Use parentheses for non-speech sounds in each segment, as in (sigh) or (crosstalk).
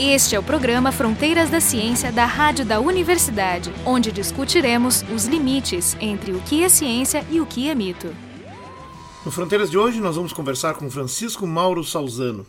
Este é o programa Fronteiras da Ciência da Rádio da Universidade, onde discutiremos os limites entre o que é ciência e o que é mito. No Fronteiras de hoje, nós vamos conversar com Francisco Mauro Salzano,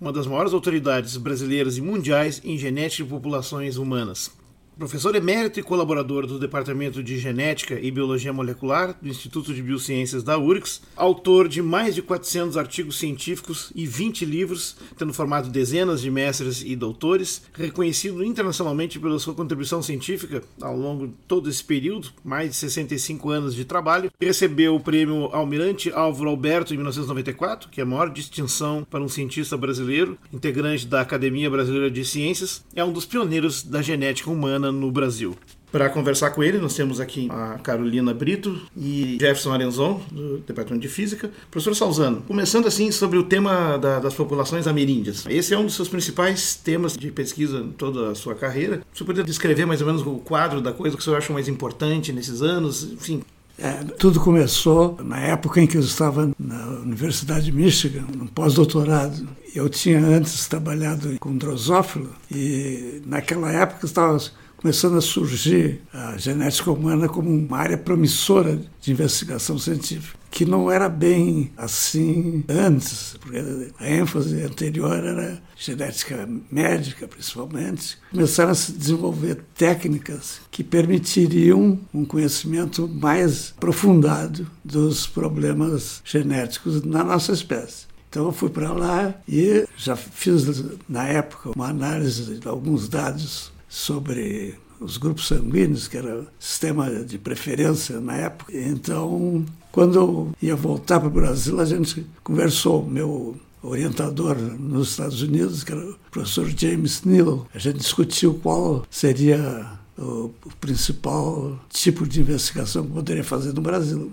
uma das maiores autoridades brasileiras e mundiais em genética de populações humanas. Professor emérito e colaborador do Departamento de Genética e Biologia Molecular do Instituto de Biociências da URGS, autor de mais de 400 artigos científicos e 20 livros, tendo formado dezenas de mestres e doutores, reconhecido internacionalmente pela sua contribuição científica ao longo de todo esse período, mais de 65 anos de trabalho, recebeu o prêmio Almirante Álvaro Alberto em 1994, que é a maior distinção para um cientista brasileiro, integrante da Academia Brasileira de Ciências, é um dos pioneiros da genética humana no Brasil. Para conversar com ele, nós temos aqui a Carolina Brito e Jefferson Arenzon, do Departamento de Física. Professor Salzano, começando assim sobre o tema da, das populações ameríndias. Esse é um dos seus principais temas de pesquisa em toda a sua carreira. O senhor poderia descrever mais ou menos o quadro da coisa que o senhor acha mais importante nesses anos? Enfim, é, tudo começou na época em que eu estava na Universidade de Michigan, no pós-doutorado. Eu tinha antes trabalhado com drosófilo e naquela época estava começando a surgir a genética humana como uma área promissora de investigação científica, que não era bem assim antes, porque a ênfase anterior era genética médica, principalmente. Começaram a se desenvolver técnicas que permitiriam um conhecimento mais aprofundado dos problemas genéticos na nossa espécie. Então eu fui para lá e já fiz na época uma análise de alguns dados sobre os grupos sanguíneos, que era sistema de preferência na época. Então, quando eu ia voltar para o Brasil, a gente conversou. Meu orientador nos Estados Unidos, que era o professor James Neal, a gente discutiu qual seria o principal tipo de investigação que poderia fazer no Brasil.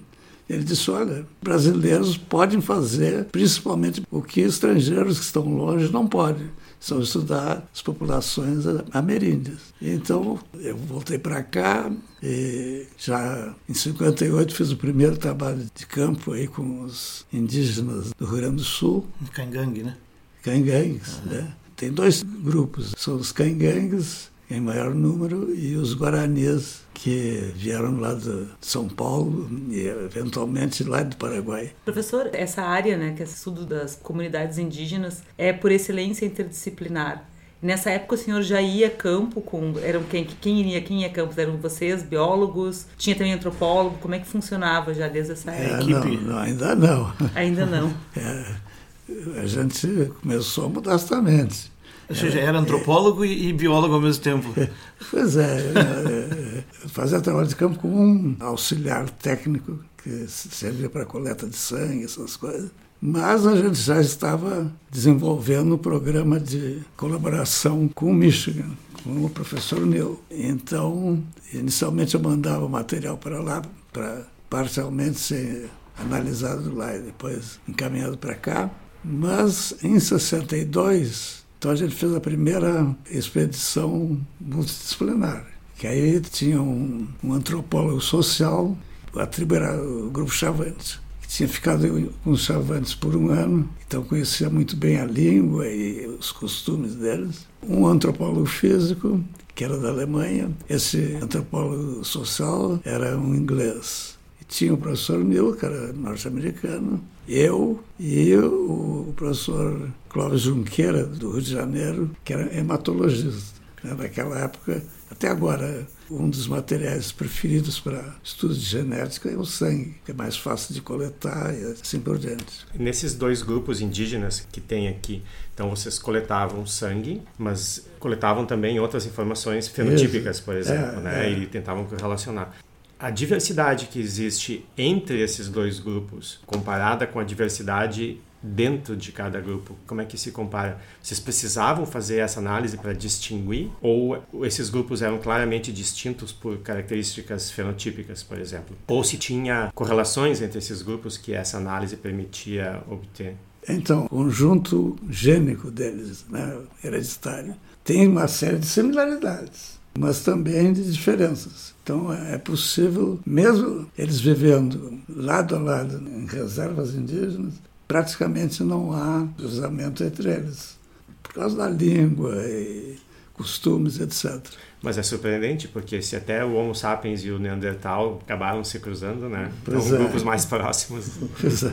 Ele disse: olha, brasileiros podem fazer, principalmente o que estrangeiros que estão longe não podem são estudar as populações ameríndias. Então, eu voltei para cá e já em 58 fiz o primeiro trabalho de campo aí com os indígenas do Rio Grande do Sul. Cangangue, né? Cangangues, né? Tem dois grupos, são os cangangues em maior número e os guaranis que vieram lá de São Paulo e eventualmente lá do Paraguai. Professor, essa área, né, que é estudo das comunidades indígenas, é por excelência interdisciplinar. Nessa época o senhor já ia a campo com eram quem quem iria quem ia a campo eram vocês biólogos? Tinha também antropólogo? Como é que funcionava já desde essa é, equipe não, não, ainda não. Ainda não. (laughs) É, a gente começou modestamente ou seja, era antropólogo e, biólogo ao mesmo tempo. (laughs) Pois é, é, é, fazia trabalho de campo como um auxiliar técnico que servia para coleta de sangue, essas coisas. Mas a gente já estava desenvolvendo um programa de colaboração com o Michigan, com o professor Neil. Então, inicialmente eu mandava material para lá, para parcialmente ser analisado lá e depois encaminhado para cá. Mas em 62 então a gente fez a primeira expedição multidisciplinar, que aí tinha um, um antropólogo social, a tribo era o Grupo Chavantes, que tinha ficado com os Chavantes por um ano, então conhecia muito bem a língua e os costumes deles. Um antropólogo físico, que era da Alemanha, esse antropólogo social era um inglês. E tinha o professor Neil, que era norte-americano, eu e o professor Clóvis Junqueira, do Rio de Janeiro, que era hematologista. Né? Naquela época, até agora, um dos materiais preferidos para estudos de genética é o sangue, que é mais fácil de coletar e assim por diante. Nesses dois grupos indígenas que tem aqui, então vocês coletavam sangue, mas coletavam também outras informações fenotípicas, por exemplo, é, né? É. E tentavam relacionar a diversidade que existe entre esses dois grupos, comparada com a diversidade dentro de cada grupo, como é que se compara? Vocês precisavam fazer essa análise para distinguir ou esses grupos eram claramente distintos por características fenotípicas, por exemplo? Ou se tinha correlações entre esses grupos que essa análise permitia obter? Então, o conjunto gênico deles, né, hereditário, tem uma série de similaridades mas também de diferenças. Então é possível, mesmo eles vivendo lado a lado em reservas indígenas, praticamente não há cruzamento entre eles. por causa da língua e costumes, etc. Mas é surpreendente, porque se até o Homo sapiens e o Neandertal acabaram se cruzando, né? Pois então, é. grupos mais próximos. Pois é.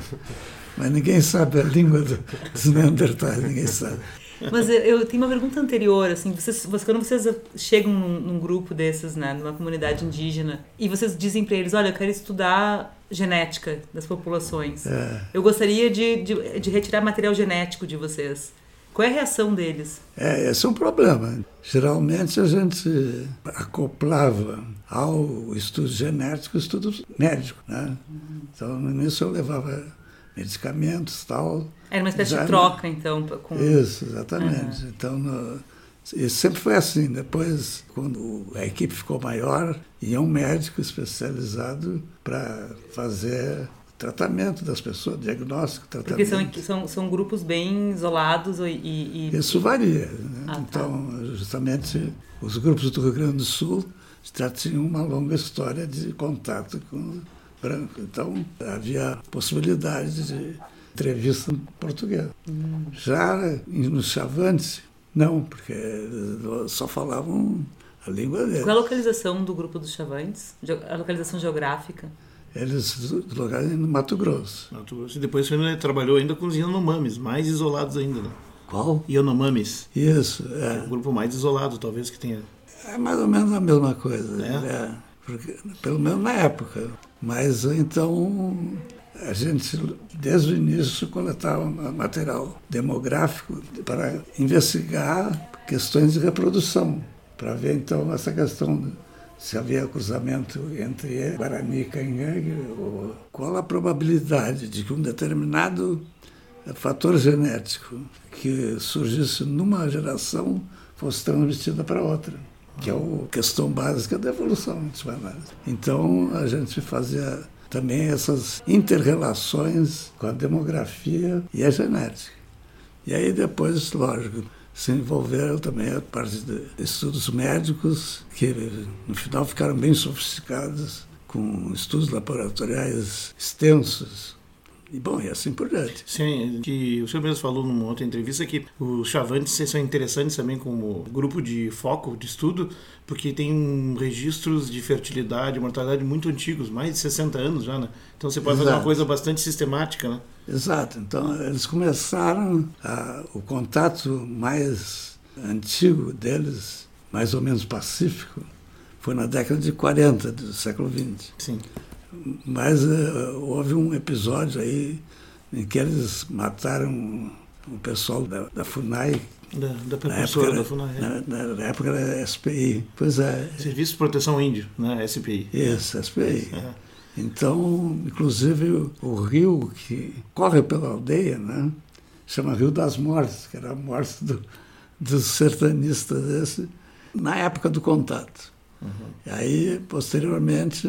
Mas ninguém sabe a língua dos Neandertais, ninguém sabe. Mas eu, tenho uma pergunta anterior, assim, vocês, quando vocês chegam num, num, grupo desses, né, numa comunidade indígena, e vocês dizem para eles, olha, eu quero estudar genética das populações. É. Eu gostaria de, de, de retirar material genético de vocês. Qual é a reação deles? É, esse é um problema. Geralmente a gente acoplava ao estudo genético o estudo médico, né? Então, no início eu levava medicamentos tal. Era uma espécie de troca, então? Com... Isso, exatamente. Uhum. Então, no... Isso sempre foi assim. Depois, quando a equipe ficou maior, ia um médico especializado para fazer tratamento das pessoas, diagnóstico, tratamento. Porque são, são, são grupos bem isolados e... e... Isso varia. Né? Ah, tá. então, justamente, os grupos do Rio Grande do Sul já tinham uma longa história de contato com branco. Então, havia possibilidade de entrevista em português. Hum. Já no Chavante, não, porque só falavam a língua deles. Qual é a localização do grupo dos Chavantes? A localização geográfica? Eles locaram no Mato Grosso. Mato Grosso. E depois você trabalhou ainda com os Yanomamis, mais isolados ainda, né? Qual? Yanomamis. Isso, é. é. O grupo mais isolado, talvez, que tenha. É mais ou menos a mesma coisa. É? é porque, pelo menos na época. Mas então a gente, desde o início, coletava material demográfico para investigar questões de reprodução, para ver então essa questão se havia cruzamento entre Guarani e Canhangue, ou qual a probabilidade de que um determinado fator genético que surgisse numa geração fosse transmitido para outra, que é a questão básica da evolução. Então, a gente fazia também essas interrelações com a demografia e a genética. E aí depois, lógico, se envolveram também a parte de estudos médicos, que no final ficaram bem sofisticados, com estudos laboratoriais extensos, e bom, e assim por diante. Sim, que o senhor mesmo falou numa outra entrevista que os chavantes são interessantes também como grupo de foco, de estudo, porque tem registros de fertilidade e mortalidade muito antigos, mais de 60 anos já, né? Então você pode Exato. fazer uma coisa bastante sistemática, né? Exato. Então eles começaram a, o contato mais antigo deles, mais ou menos pacífico, foi na década de 40 do século XX. Sim. Mas uh, houve um episódio aí em que eles mataram o pessoal da, da FUNAI. Da, da precursora da FUNAI. É. Na, na, época era SPI. Pois é. Serviço de Proteção Índio, né? SPI. Isso, SPI. É. Então, inclusive, o, rio que corre pela aldeia, né? Chama Rio das Mortes, que era a morte do, dos sertanistas na época do contato. Uhum. E aí, posteriormente,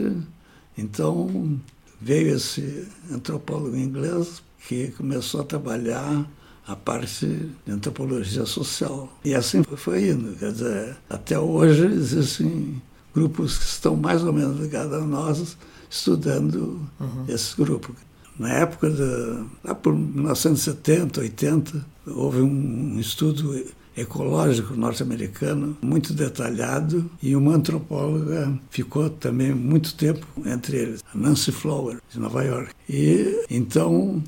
então, veio esse antropólogo inglês que começou a trabalhar a parte de antropologia social. E assim foi indo. Quer dizer, até hoje existem grupos que estão mais ou menos ligados a nós, estudando uhum. esse grupo. Na época, de, lá por 1970, 80, houve um estudo ecológico norte-americano muito detalhado e uma antropóloga ficou também muito tempo entre eles, a Nancy Flower, de Nova York. E então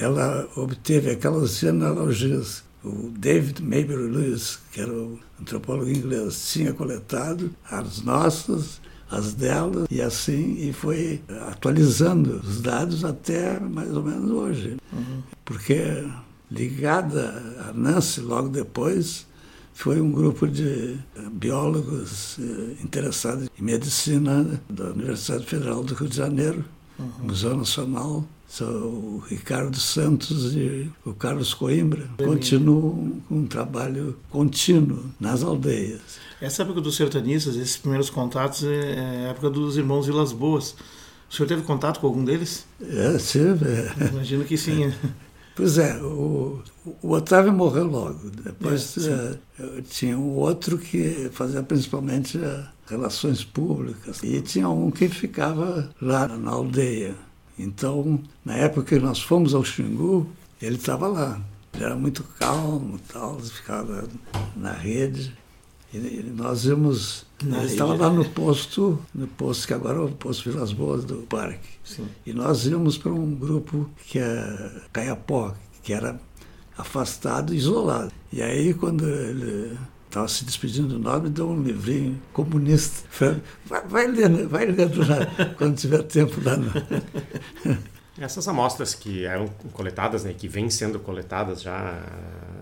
ela obteve aquelas genealogias o David Maybury Lewis, que era o antropólogo inglês, tinha coletado as nossas, as delas, e assim e foi atualizando os dados até mais ou menos hoje. Uhum. Porque ligada a Nancy logo depois, foi um grupo de biólogos eh, interessados em medicina da Universidade Federal do Rio de Janeiro, uhum. Museu Nacional. São o Ricardo Santos e o Carlos Coimbra continuam com um trabalho contínuo nas aldeias. Essa época dos sertanistas, esses primeiros contatos, é, é a época dos irmãos Vilas Boas. O senhor teve contato com algum deles? É, tive. Imagino que sim. Pois é, o, o Otávio morreu logo. Depois é, tinha um outro que fazia principalmente eh, relações públicas. E tinha um que ficava lá na aldeia. Então, na época que nós fomos ao Xingu, ele estava lá. Ele era muito calmo, tal, ficava na rede. E nós íamos. Ele estava lá no posto, no posto que agora é o posto Vilas Boas do parque. Sim. E nós íamos para um grupo que é Caiapó, que era afastado, isolado. E aí quando ele estava se despedindo do nome, deu um livrinho comunista. Falei, vai, vai lendo, vai lendo lá, (laughs) quando tiver tempo lá. No... (laughs) Essas amostras que eram coletadas, né, que vêm sendo coletadas já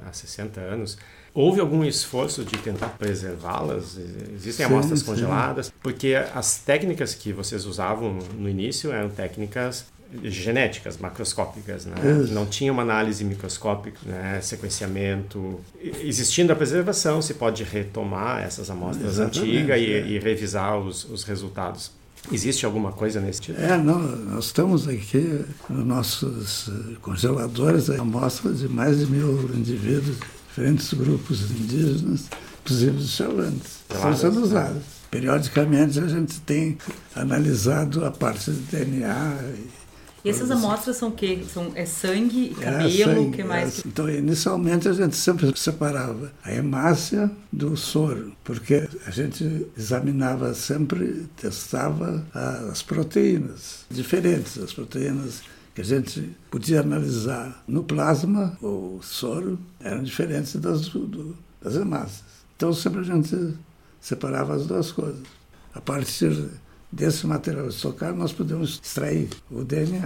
há 60 anos, houve algum esforço de tentar preservá-las? Existem sim, amostras sim. congeladas? Porque as técnicas que vocês usavam no início eram técnicas genéticas, macroscópicas, né? não tinha uma análise microscópica, né? sequenciamento. Existindo a preservação, se pode retomar essas amostras antigas e, é. e, revisar os, os resultados. Existe alguma coisa nesse tipo? É, não, nós estamos aqui nos nossos congeladores, amostras de mais de mil indivíduos, diferentes grupos indígenas, inclusive os chalantes, estão sendo usados. Periodicamente a gente tem analisado a parte do DNA e essas amostras são o quê? São, é sangue, é, cabelo, o que mais? É, então, inicialmente a gente sempre separava a hemácia do soro, porque a gente examinava sempre, testava as proteínas diferentes, as proteínas que a gente podia analisar no plasma ou soro eram diferentes das, do, das hemácias. Então, sempre a gente separava as duas coisas. A partir desse material estocar, nós podemos extrair o DNA.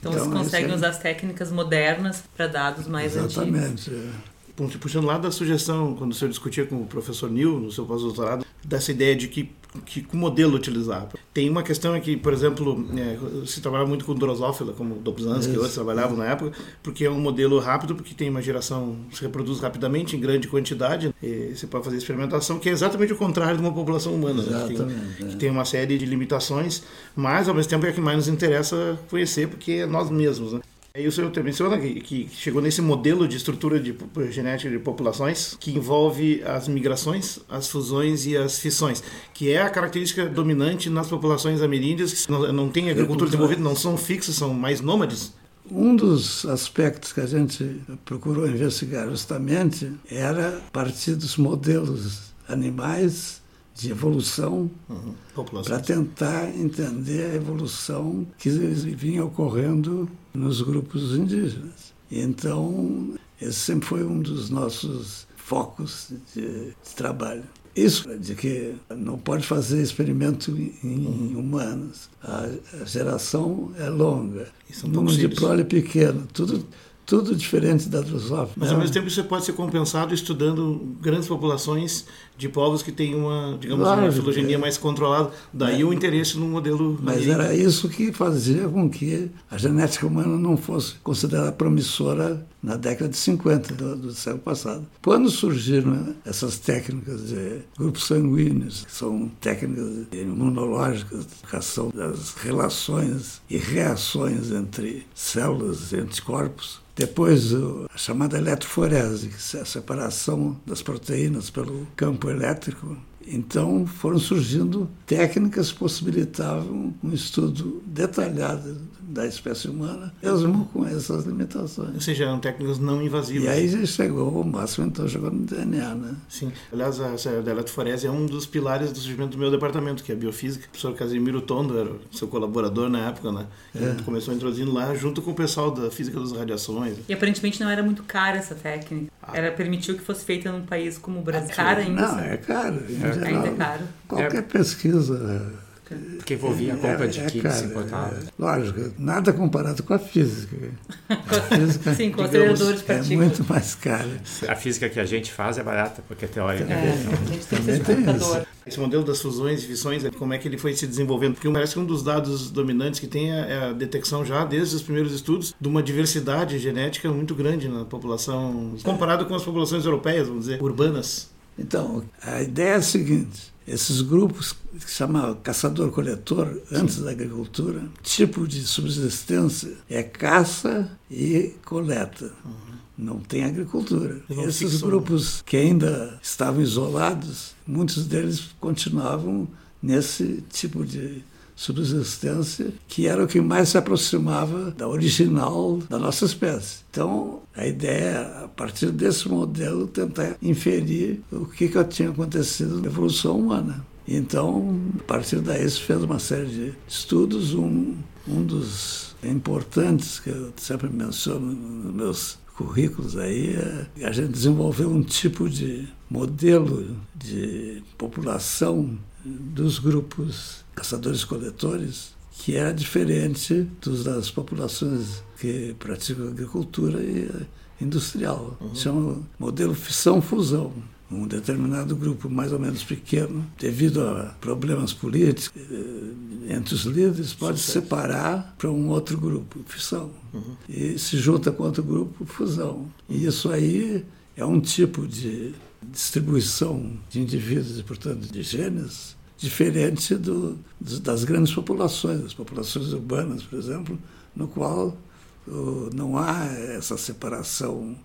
Então, então vocês conseguem é... usar as técnicas modernas para dados mais Exatamente, antigos. Exatamente. É. Puxando lá da sugestão, quando o senhor discutia com o professor Nil, no seu pós-doutorado, dessa ideia de que que modelo utilizar. Tem uma questão aqui, por exemplo, é, se trabalha muito com drosófila, como Dobzhansky e outros trabalhavam na época, porque é um modelo rápido, porque tem uma geração, se reproduz rapidamente, em grande quantidade, você pode fazer experimentação, que é exatamente o contrário de uma população humana, né? que, tem, é. que tem uma série de limitações, mas ao mesmo tempo é a que mais nos interessa conhecer, porque é nós mesmos. Né? E o senhor menciona que, que chegou nesse modelo de estrutura de genética de populações que envolve as migrações, as fusões e as fissões, que é a característica dominante nas populações ameríndias que não, não têm agricultura desenvolvida, não são fixos, são mais nômades. Um dos aspectos que a gente procurou investigar justamente era partir dos modelos animais de evolução uhum. para tentar entender a evolução que vinha ocorrendo nos grupos indígenas. Então, esse sempre foi um dos nossos focos de, de trabalho. Isso de que não pode fazer experimento em, em humanos. A, a, geração é longa, o número de prole pequeno, tudo tudo diferente da drosófila. Mas ao mesmo tempo isso pode ser compensado estudando grandes populações de povos que têm uma, digamos, claro, uma filogenia é. mais controlada. Daí é. o interesse no modelo. Mas era isso que fazia com que a genética humana não fosse considerada promissora na década de 50 do, do século passado. Quando surgiram essas técnicas de grupos sanguíneos, que são técnicas imunológicas, educação das relações e reações entre células e anticorpos, depois, a chamada eletroforese, que é a separação das proteínas pelo campo elétrico. Então, foram surgindo técnicas que possibilitavam um estudo detalhado da espécie humana, mesmo com essas limitações. Ou seja, eram técnicas não invasivas. E aí chegou, o máximo então chegou no DNA, né? Sim. Aliás, a, a eletroforese é um dos pilares do surgimento do meu departamento, que é a biofísica. O professor Casimiro Tondo era seu colaborador na época, né? É. começou introduzindo lá junto com o pessoal da física das radiações. E aparentemente não era muito cara essa técnica. Ah. Era permitiu que fosse feita num país como o Brasil. É cara ainda. Não, é caro. É. Ainda é caro. Qualquer é. pesquisa porque envolvia a compra de é, kits cara, importados. É, lógico, nada comparado com a física. (laughs) A física Sim, com aceleradores de partículas. É muito mais cara. A física que a gente faz é barata, porque é teórica. É, a gente tem que ser computador. Esse modelo das fusões e fissões, como é que ele foi se desenvolvendo? Porque parece que um dos dados dominantes que tem é a detecção já, desde os primeiros estudos, de uma diversidade genética muito grande na população, comparado com as populações europeias, vamos dizer, urbanas. Então, a ideia é a seguinte: esses grupos que se chamavam caçador-coletor antes da agricultura, tipo de subsistência é caça e coleta. Uhum. Não tem agricultura. Esses grupos que ainda estavam isolados, muitos deles continuavam nesse tipo de subsistência, que era o que mais se aproximava da original da nossa espécie. Então, a ideia é, a partir desse modelo, tentar inferir o que, que tinha acontecido na evolução humana. Então, a partir daí, se fez uma série de estudos. Um, um dos importantes, que eu sempre menciono nos meus currículos aí, é a gente desenvolveu um tipo de modelo de população dos grupos caçadores-coletores que era diferente dos, das populações que praticam agricultura e industrial. Uhum. Chama modelo fissão-fusão um determinado grupo mais ou menos pequeno, devido a problemas políticos eh, entre os líderes, pode se separar para um outro grupo, fissão, uhum. e se junta com outro grupo, fusão. E isso aí é um tipo de distribuição de indivíduos e, portanto, de genes diferente do, das grandes populações, as populações urbanas, por exemplo, no qual não há essa separação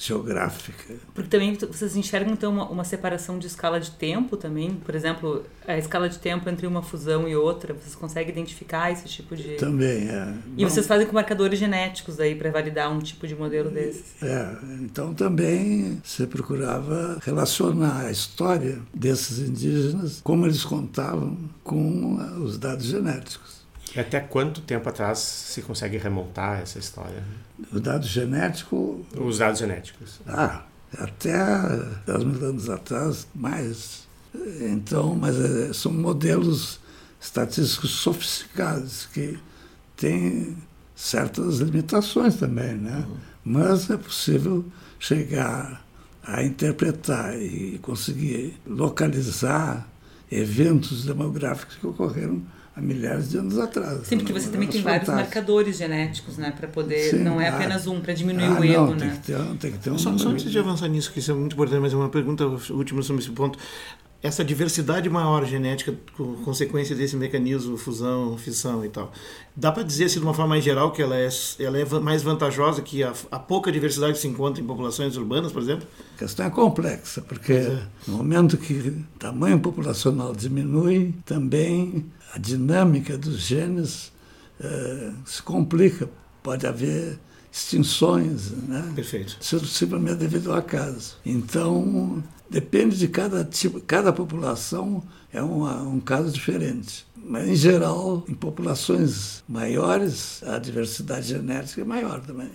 geográfica. Porque também vocês enxergam então uma, uma, separação de escala de tempo também, por exemplo, a escala de tempo entre uma fusão e outra, vocês conseguem identificar esse tipo de Também, é. E Bom, vocês fazem com marcadores genéticos aí para validar um tipo de modelo desses. É, então também se procurava relacionar a história desses indígenas, como eles contavam, com os dados genéticos. E até quanto tempo atrás se consegue remontar essa história? O dado genético. Os dados genéticos. Ah, até 10 mil anos atrás, mais. Então, mas é, são modelos estatísticos sofisticados que têm certas limitações também, né? Uhum. Mas é possível chegar a interpretar e conseguir localizar eventos demográficos que ocorreram há milhares de anos atrás. Sim, porque você também tem vários marcadores genéticos, né? Para poder. Sim, não é ah, apenas um, para diminuir ah, o erro, não, né? Tem que ter, tem que ter um. Só, só antes de avançar nisso, que isso é muito importante, mas é uma pergunta última sobre esse ponto essa diversidade maior genética, com consequência desse mecanismo fusão, fissão e tal. Dá para dizer, assim, de uma forma mais geral, que ela é, ela é mais vantajosa que a, a, pouca diversidade que se encontra em populações urbanas, por exemplo? A questão é complexa, porque é. no momento que o tamanho populacional diminui, também a dinâmica dos genes eh, se complica. Pode haver extinções, né? Perfeito. Simplesmente devido ao acaso. Então, depende de cada tipo, cada população é uma, um caso diferente. Mas, em geral, em populações maiores, a diversidade genética é maior também.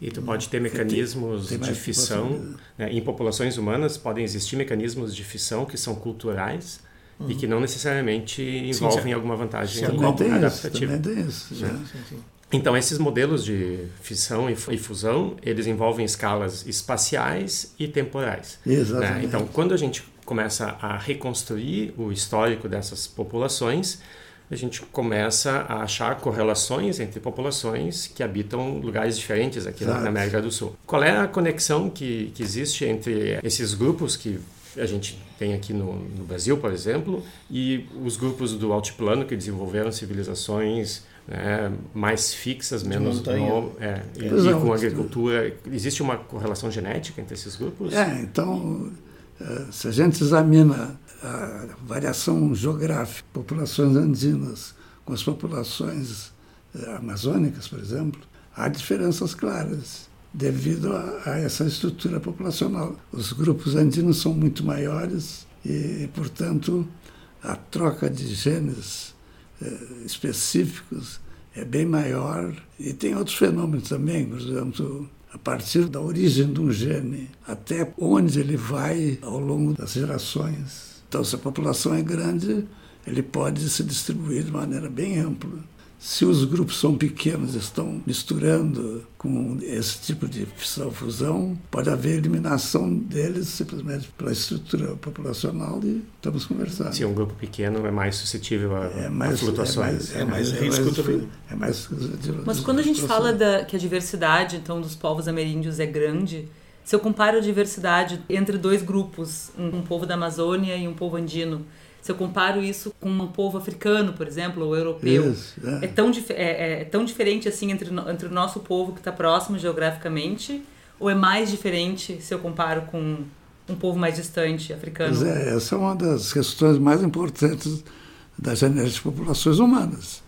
E tu pode ter mecanismos tem, tem de fissão. Né? Em populações humanas podem existir mecanismos de fissão que são culturais uhum. e que não necessariamente envolvem sim, alguma vantagem sim, adaptativa. Isso, também tem isso. Sim, sim, então, esses modelos de fissão e fusão, eles envolvem escalas espaciais e temporais. Né? Exatamente. Né? Então, quando a gente começa a reconstruir o histórico dessas populações, a gente começa a achar correlações entre populações que habitam lugares diferentes aqui Exato. na América do Sul. Qual é a conexão que, que existe entre esses grupos que a gente tem aqui no, no Brasil, por exemplo, e os grupos do altiplano que desenvolveram civilizações né, mais fixas, menos no, é, e, e, com agricultura. Existe uma correlação genética entre esses grupos? É, então, eh, se a gente examina a variação geográfica, populações andinas com as populações eh, amazônicas, por exemplo, há diferenças claras devido a, a essa estrutura populacional. Os grupos andinos são muito maiores e, portanto, a troca de genes específicos é bem maior. E tem outros fenômenos também, por exemplo, a partir da origem de um gene até onde ele vai ao longo das gerações. Então, se a população é grande, ele pode se distribuir de maneira bem ampla se os grupos são pequenos, estão misturando com esse tipo de fissão-fusão, pode haver eliminação deles simplesmente pela estrutura populacional e estamos conversando. Se um grupo pequeno é mais suscetível a, é mais, a flutuações. É mais, é mais, é risco também. É mais Mas quando a gente fala da, que a diversidade então dos povos ameríndios é grande, se eu comparo a diversidade entre dois grupos, um, um povo da Amazônia e um povo andino, se eu comparo isso com um povo africano, por exemplo, ou europeu, isso, é. É, tão, é, é, tão diferente assim entre, entre o nosso povo que está próximo geograficamente, ou é mais diferente se eu comparo com um povo mais distante, africano? Pois é, essa é uma das questões mais importantes da genética de populações humanas.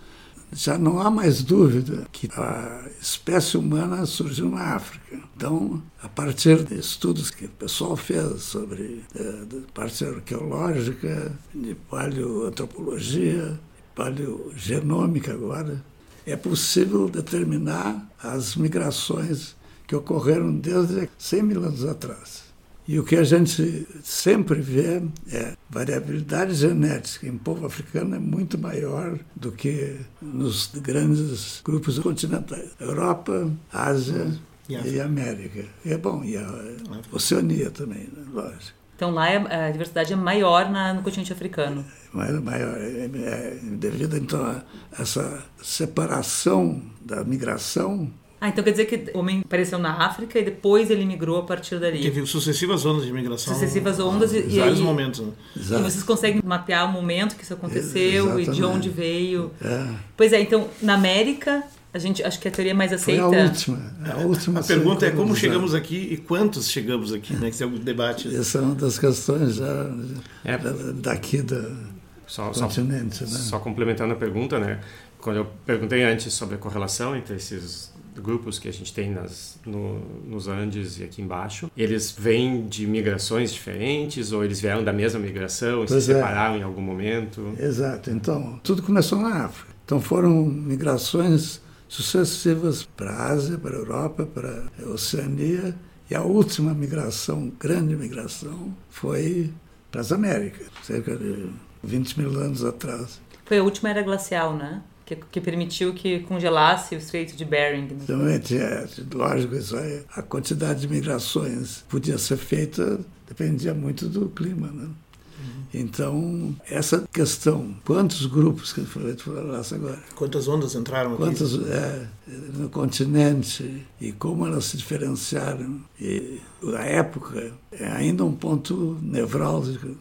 Já não há mais dúvida que a espécie humana surgiu na África. Então, a partir de estudos que o pessoal fez sobre é, parte arqueológica, de paleoantropologia, paleogenômica agora, é possível determinar as migrações que ocorreram desde 100 mil anos atrás. E o que a gente sempre vê é variabilidade genética em povo africano é muito maior do que nos grandes grupos continentais. Europa, Ásia e, e América. E é bom, e a Oceania também, né? lógico. Então lá é, a diversidade é maior na, no continente africano. Maior, maior é, é, devido então a essa separação da migração ah, então quer dizer que o homem apareceu na África e depois ele migrou a partir dali. Teve sucessivas ondas de migração. Sucessivas ondas ah, e, e vários aí, momentos. Né? E vocês conseguem mapear o momento que isso aconteceu e de onde veio. É. Pois é, então na América a gente acho que a teoria mais aceita. Foi a última. A, última a pergunta é como chegamos aqui e quantos chegamos aqui, né? Que é um debate. (laughs) Essa é uma das questões já é. daqui do só, continente. Só, né? só complementando a pergunta, né? Quando eu perguntei antes sobre a correlação entre esses grupos que a gente tem nas, no, nos Andes e aqui embaixo, eles vêm de migrações diferentes ou eles vieram da mesma migração e pois se é. separaram em algum momento? Exato. Então, tudo começou na África. Então foram migrações sucessivas para a Ásia, para a Europa, para a Oceania e a última migração, grande migração, foi para as Américas, cerca de 20 mil anos atrás. Foi a última era glacial, né? Que, que, permitiu que congelasse o Estreito de Bering. Né? Exatamente, é, lógico, isso aí. A quantidade de migrações podia ser feita, dependia muito do clima, né? Uhum. Então, essa questão, quantos grupos que falasse agora? Quantas ondas entraram quantas, aqui? É, no continente e como elas se diferenciaram. E a época é ainda um ponto nevrálgico.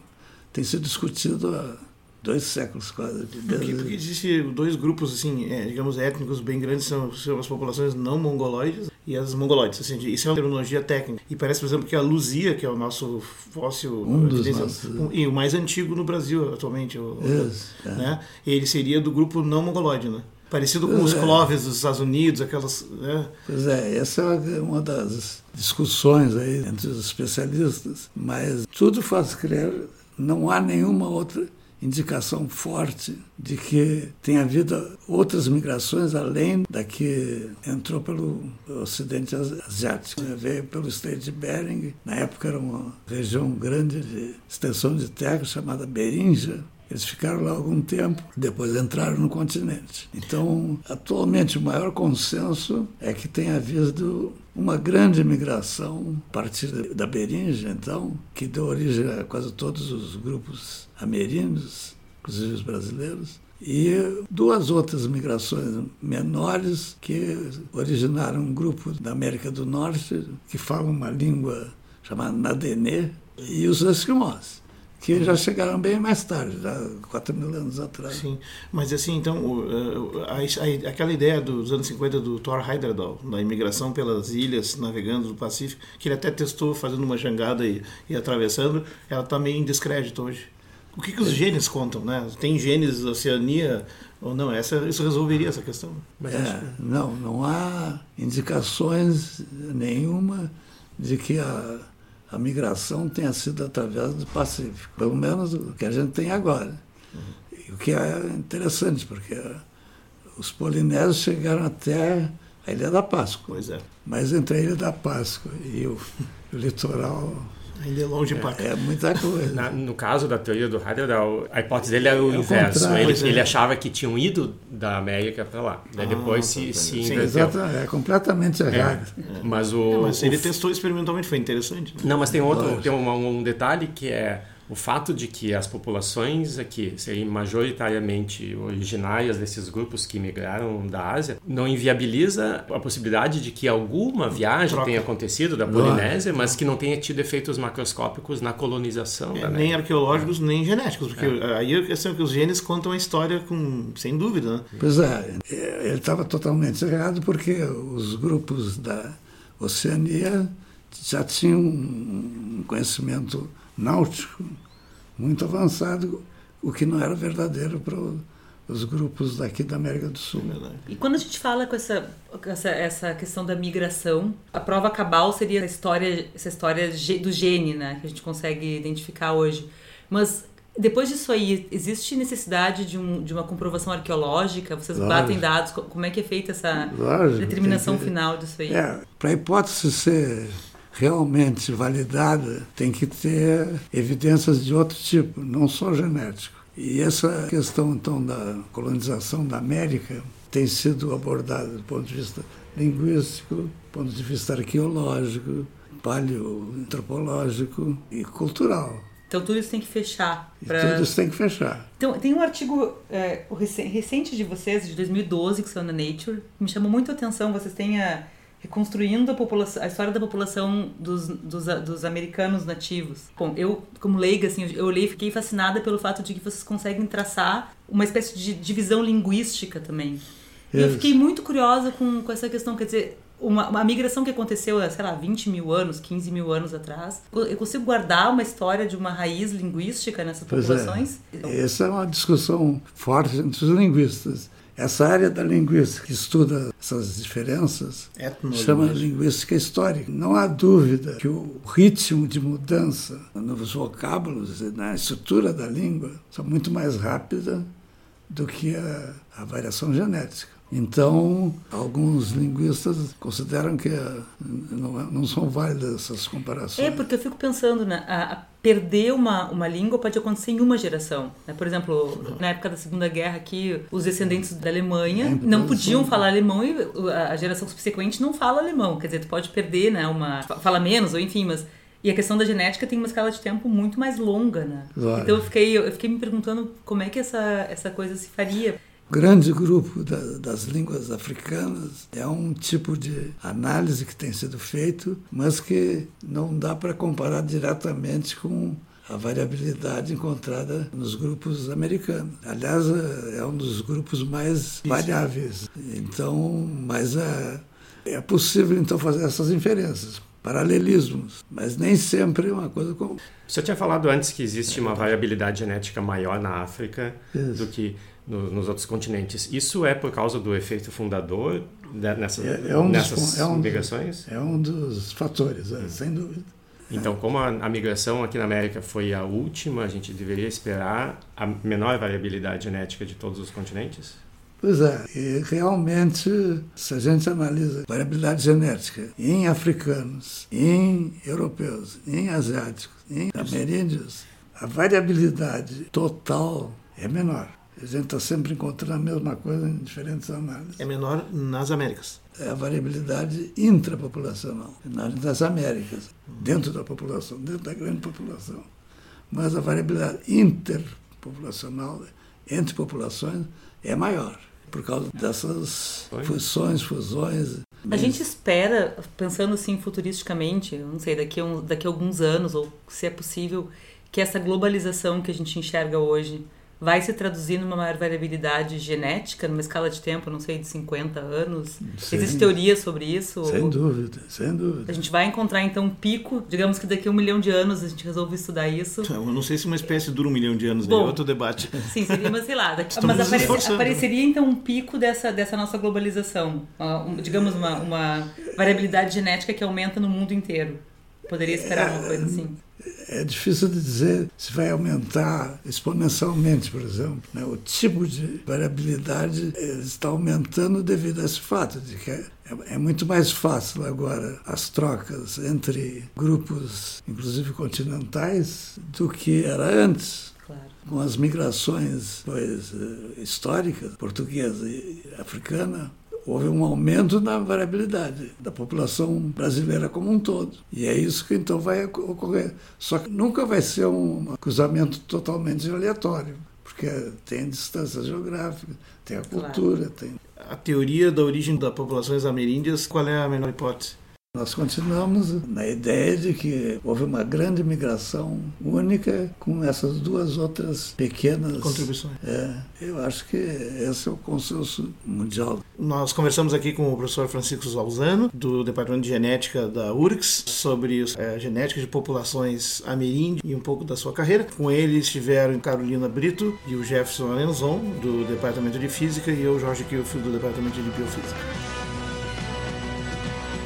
Tem sido discutido há dois séculos quase. Porque, porque existem dois grupos, assim, é, digamos, étnicos bem grandes, são, são as populações não mongoloides e as mongoloides. Assim, isso é uma terminologia técnica. E parece, por exemplo, que a Luzia, que é o nosso fóssil um dos nossos... um, e o mais antigo no Brasil atualmente, o, Isso, é. né? ele seria do grupo não mongoloide, né? Parecido com pois os é. Clovis dos Estados Unidos, aquelas. Né? Pois é, essa é uma das discussões aí entre os especialistas, mas tudo faz crer, não há nenhuma outra indicação forte de que tem havido outras migrações além da que entrou pelo Ocidente Asiático. Veio pelo Estreito de Bering, na época era uma região grande de extensão de terra chamada Beringia, eles ficaram lá algum tempo, depois entraram no continente. Então, atualmente, o maior consenso é que tem havido uma grande migração a partir da Beringia, então, que deu origem a quase todos os grupos ameríndios, inclusive os brasileiros, e duas outras migrações menores que originaram um grupo da América do Norte que fala uma língua chamada Nadenê e os esquimós que já chegaram bem mais tarde, já 4 mil anos atrás. Sim, mas assim, então, a, a, aquela ideia dos anos 50 do Thor Heyerdahl, da imigração pelas ilhas, navegando do Pacífico, que ele até testou fazendo uma jangada e, e atravessando, ela está meio em descrédito hoje. O que, que os genes contam, né? Tem genes da Oceania ou não? Essa, isso resolveria essa questão? É, não, não há indicações nenhuma de que a a migração tenha sido através do Pacífico, pelo menos o que a gente tem agora. Uhum. O que é interessante, porque os polinésios chegaram até a Ilha da Páscoa. Pois é. Mas entre a Ilha da Páscoa e o, o litoral Ainda é longe para cá. É, muita coisa. Na, no caso da teoria do Heyerdahl, a hipótese dele era o é inverso. Ele, é. ele, achava que tinham ido da América para lá. Ah, depois se, se inverteu. é completamente é, errado. É, mas o, mas ele o, testou experimentalmente, foi interessante. Né? Não, mas tem outro, tem um, um detalhe que é o fato de que as populações aqui serem majoritariamente originárias desses grupos que migraram da Ásia não inviabiliza a possibilidade de que alguma viagem Troca. tenha acontecido da Polinésia, mas que não tenha tido efeitos macroscópicos na colonização. É, nem arqueológicos, é. nem genéticos, porque é. aí a questão é que os genes contam a história com, sem dúvida. Né? Pois é, ele estava totalmente errado porque os grupos da Oceania já tinham um conhecimento náutico muito avançado, o que não era verdadeiro para os grupos daqui da América do Sul. E quando a gente fala com essa, essa, essa questão da migração, a prova cabal seria essa história, essa história do gene, né, que a gente consegue identificar hoje. Mas depois disso aí, existe necessidade de, um, de uma comprovação arqueológica? Vocês Lógico. batem dados? Como é que é feita essa Lógico, determinação que, final disso aí? É, para a hipótese ser realmente validada, tem que ter evidências de outro tipo, não só genético. E essa questão, então, da colonização da América tem sido abordada do ponto de vista linguístico, do ponto de vista arqueológico, paleoantropológico e cultural. Então tudo isso tem que fechar. Pra... tudo isso tem que fechar. Então tem um artigo é, recente de vocês, de 2012, que saiu na Nature, que me chamou muito a atenção. Vocês têm a, reconstruindo a, população, a história da população dos, dos, dos, americanos nativos. Bom, eu, como leiga, assim, eu olhei e fiquei fascinada pelo fato de que vocês conseguem traçar uma espécie de divisão linguística também. E eu fiquei muito curiosa com, com essa questão, quer dizer, uma, uma migração que aconteceu, sei lá, 20 mil anos, 15 mil anos atrás. Eu consigo guardar uma história de uma raiz linguística nessas pois é. populações? É. Essa é uma discussão forte entre os linguistas. Essa área da linguística que estuda essas diferenças chama linguística histórica. Não há dúvida que o ritmo de mudança nos vocábulos e na estrutura da língua são muito mais rápida do que a, a variação genética. Então, alguns linguistas consideram que eh, não, é, não são válidas essas comparações. É, porque eu fico pensando, né, a, a perder uma, uma língua pode acontecer em uma geração. Né? Por exemplo, na época da Segunda Guerra aqui, os descendentes da Alemanha não podiam falar alemão e a geração subsequente não fala alemão. Quer dizer, tu pode perder, né, uma... fala menos, ou enfim, mas... E a questão da genética tem uma escala de tempo muito mais longa, né? Claro. Então eu fiquei, eu fiquei me perguntando como é que essa, essa coisa se faria grande grupo da, das línguas africanas. É um tipo de análise que tem sido feito, mas que não dá para comparar diretamente com a variabilidade encontrada nos grupos americanos. Aliás, é um dos grupos mais variáveis. Então, mas é, é possível então fazer essas inferências paralelismos, mas nem sempre é uma coisa comum. Você tinha falado antes que existe uma variabilidade genética maior na África Isso. do que no, nos outros continentes. Isso é por causa do efeito fundador nessa, é, é um nessas dos, é um, migrações? É um dos fatores, é, sem dúvida. Então, como a, a, migração aqui na América foi a última, a gente deveria esperar a menor variabilidade genética de todos os continentes? Pois é, e realmente, se a gente analisa variabilidade genética em africanos, em europeus, em asiáticos, em ameríndios, a variabilidade total é menor. A gente está sempre encontrando a mesma coisa em diferentes análises. É menor nas Américas. É a variabilidade intrapopulacional, nas Américas, dentro da população, dentro da grande população. Mas a variabilidade interpopulacional, entre populações, é maior, por causa dessas fusões, fusões. A gente espera, pensando assim futuristicamente, não sei, daqui a, um, daqui a alguns anos, ou se é possível, que essa globalização que a gente enxerga hoje vai se traduzir numa maior variabilidade genética, numa escala de tempo, não sei, de 50 anos? Sem, Existe teoria sobre isso? Sem dúvida, sem dúvida. A gente vai encontrar então um pico, digamos que daqui a um milhão de anos a gente resolve estudar isso. Eu não sei se uma espécie dura um milhão de anos, é outro debate. Sim, seria, mas sei lá, daqui, mas aparece, apareceria então um pico dessa, dessa nossa globalização, um, digamos uma, uma variabilidade genética que aumenta no mundo inteiro. Poderia esperar uma coisa assim? É difícil de dizer se vai aumentar exponencialmente, por exemplo. Né? O tipo de variabilidade está aumentando devido a esse fato de que é, é muito mais fácil agora as trocas entre grupos, inclusive continentais, do que era antes. Claro. Com as migrações pois, eh, históricas, portuguesa e africana, houve um aumento na variabilidade da população brasileira como um todo. E é isso que então vai ocorrer. Só que nunca vai ser um cruzamento totalmente aleatório, porque tem distância geográfica, tem a cultura, claro. tem. A teoria da origem das populações ameríndias, qual é a menor hipótese? Nós continuamos na ideia de que houve uma grande migração única com essas duas outras pequenas contribuições. É, eu acho que esse é o consenso mundial. Nós conversamos aqui com o professor Francisco Zalzano, do Departamento de Genética da URGS, sobre a é, genética de populações ameríndias e um pouco da sua carreira. Com ele estiveram Carolina Brito e o Jefferson Alenzon, do Departamento de Física, e eu, Jorge Kielfield, do Departamento de Biofísica.